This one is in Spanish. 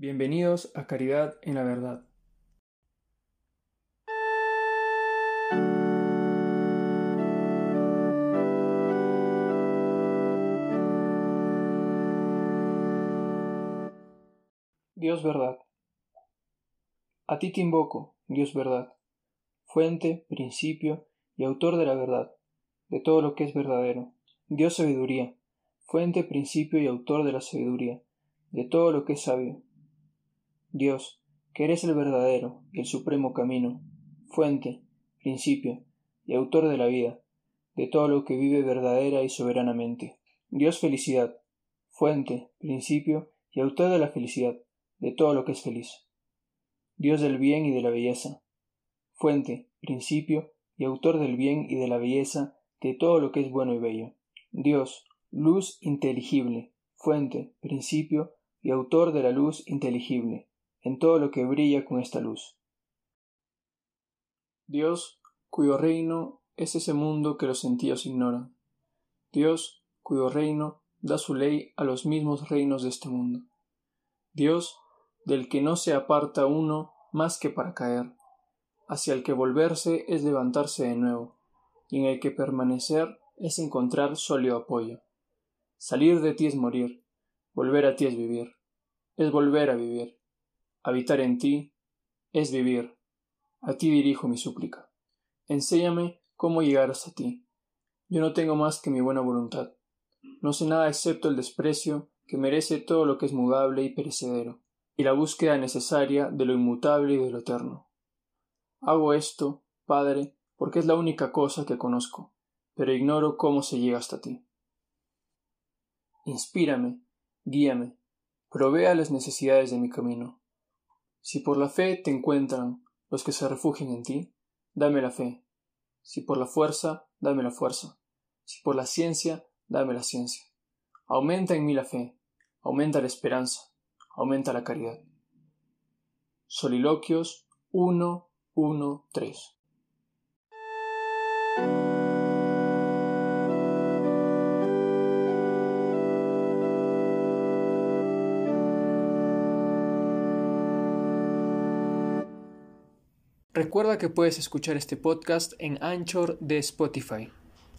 Bienvenidos a Caridad en la Verdad. Dios verdad. A ti te invoco, Dios verdad, fuente, principio y autor de la verdad, de todo lo que es verdadero. Dios sabiduría, fuente, principio y autor de la sabiduría, de todo lo que es sabio. Dios, que eres el verdadero y el supremo camino, fuente, principio y autor de la vida, de todo lo que vive verdadera y soberanamente. Dios felicidad, fuente, principio y autor de la felicidad, de todo lo que es feliz. Dios del bien y de la belleza, fuente, principio y autor del bien y de la belleza, de todo lo que es bueno y bello. Dios, luz inteligible, fuente, principio y autor de la luz inteligible, en todo lo que brilla con esta luz. Dios, cuyo reino es ese mundo que los sentidos ignoran. Dios, cuyo reino da su ley a los mismos reinos de este mundo. Dios, del que no se aparta uno más que para caer, hacia el que volverse es levantarse de nuevo, y en el que permanecer es encontrar sólido apoyo. Salir de ti es morir, volver a ti es vivir, es volver a vivir. Habitar en ti es vivir. A ti dirijo mi súplica. Enséñame cómo llegar hasta ti. Yo no tengo más que mi buena voluntad. No sé nada excepto el desprecio que merece todo lo que es mudable y perecedero, y la búsqueda necesaria de lo inmutable y de lo eterno. Hago esto, Padre, porque es la única cosa que conozco, pero ignoro cómo se llega hasta ti. Inspírame, guíame, provea las necesidades de mi camino, si por la fe te encuentran los que se refugian en ti, dame la fe. Si por la fuerza, dame la fuerza. Si por la ciencia, dame la ciencia. Aumenta en mí la fe, aumenta la esperanza, aumenta la caridad. Soliloquios 1, 1, 3. Recuerda que puedes escuchar este podcast en Anchor de Spotify.